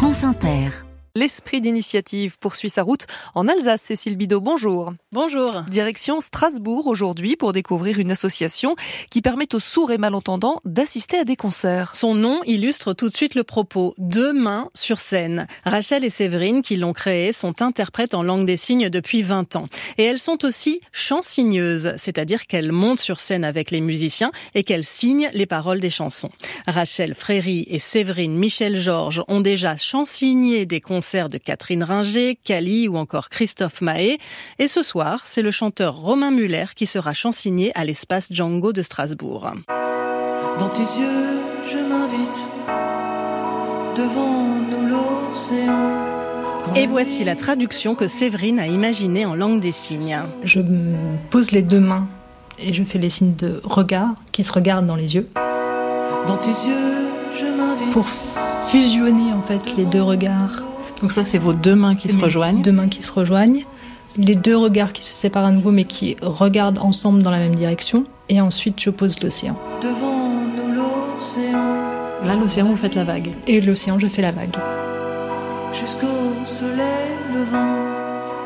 France Inter. L'esprit d'initiative poursuit sa route en Alsace. Cécile Bidot, bonjour. Bonjour. Direction Strasbourg aujourd'hui pour découvrir une association qui permet aux sourds et malentendants d'assister à des concerts. Son nom illustre tout de suite le propos. Deux mains sur scène. Rachel et Séverine, qui l'ont créé, sont interprètes en langue des signes depuis 20 ans. Et elles sont aussi chansigneuses, c'est-à-dire qu'elles montent sur scène avec les musiciens et qu'elles signent les paroles des chansons. Rachel Fréry et Séverine Michel Georges ont déjà chansigné des concerts de Catherine Ringer, Cali ou encore Christophe Mahé. Et ce soir, c'est le chanteur Romain Muller qui sera chansigné à l'espace Django de Strasbourg. Dans tes yeux, je m'invite devant nous l'océan. Et voici la traduction que Séverine a imaginée en langue des signes. Je me pose les deux mains et je fais les signes de regard qui se regardent dans les yeux. Dans tes yeux, je m'invite. Pour fusionner en fait les deux regards donc ça, c'est vos deux mains qui se rejoignent. Deux mains qui se rejoignent. Les deux regards qui se séparent à nouveau, mais qui regardent ensemble dans la même direction. Et ensuite, je pose l'océan. Devant nous l'océan. Là, l'océan, vous faites la vague. Et l'océan, je fais la vague. Jusqu'au soleil levant.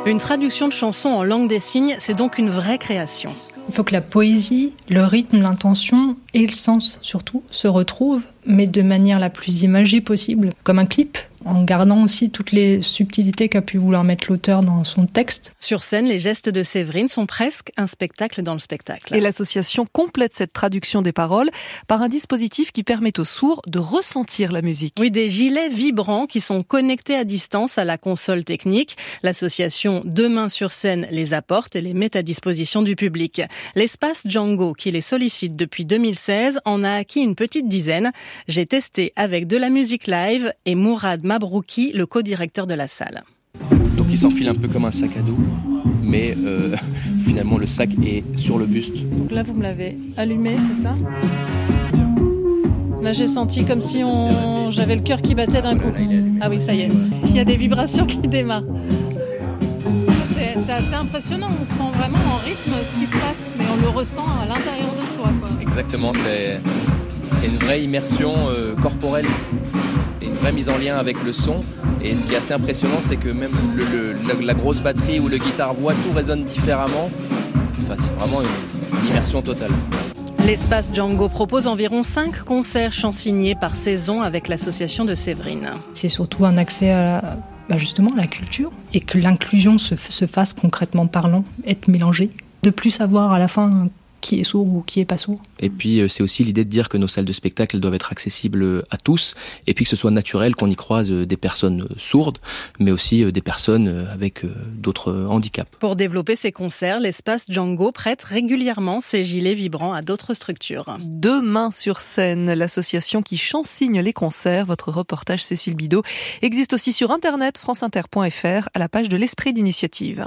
Une traduction de chanson en langue des signes, c'est donc une vraie création. Il faut que la poésie, le rythme, l'intention et le sens surtout se retrouvent, mais de manière la plus imagée possible, comme un clip en gardant aussi toutes les subtilités qu'a pu vouloir mettre l'auteur dans son texte. Sur scène, les gestes de Séverine sont presque un spectacle dans le spectacle. Et l'association complète cette traduction des paroles par un dispositif qui permet aux sourds de ressentir la musique. Oui, des gilets vibrants qui sont connectés à distance à la console technique. L'association Deux mains sur scène les apporte et les met à disposition du public. L'espace Django, qui les sollicite depuis 2016, en a acquis une petite dizaine. J'ai testé avec de la musique live et Mourad Mabrouki, le co-directeur de la salle. Donc il s'enfile un peu comme un sac à dos, mais euh, finalement le sac est sur le buste. Donc là vous me l'avez allumé, c'est ça? Là j'ai senti comme si on... j'avais le cœur qui battait d'un coup. Ah oui, ça y est, il y a des vibrations qui démarrent. C'est assez impressionnant, on sent vraiment en rythme ce qui se passe, mais on le ressent à l'intérieur de soi. Exactement, c'est une vraie immersion euh, corporelle une vraie mise en lien avec le son. Et ce qui est assez impressionnant, c'est que même la, grosse batterie ou le guitare-voix, tout résonne différemment. Enfin, c'est vraiment une, immersion totale. L'espace Django propose environ 5 concerts chansignés par saison avec l'association de Séverine. C'est surtout un accès à bah, justement à la culture et que l'inclusion se, se fasse concrètement parlant, être mélangée. De plus savoir à la fin qui est sourd ou qui est pas sourd. Et puis euh, c'est aussi l'idée de dire que nos salles de spectacle doivent être accessibles à tous et puis que ce soit naturel qu'on y croise euh, des personnes euh, sourdes mais aussi des personnes avec d'autres handicaps. Pour développer ces concerts, l'espace Django prête régulièrement ses gilets vibrants à d'autres structures. Deux mains sur scène, l'association qui chansigne les concerts, votre reportage Cécile Bidot, existe aussi sur internet franceinter.fr à la page de l'esprit d'initiative.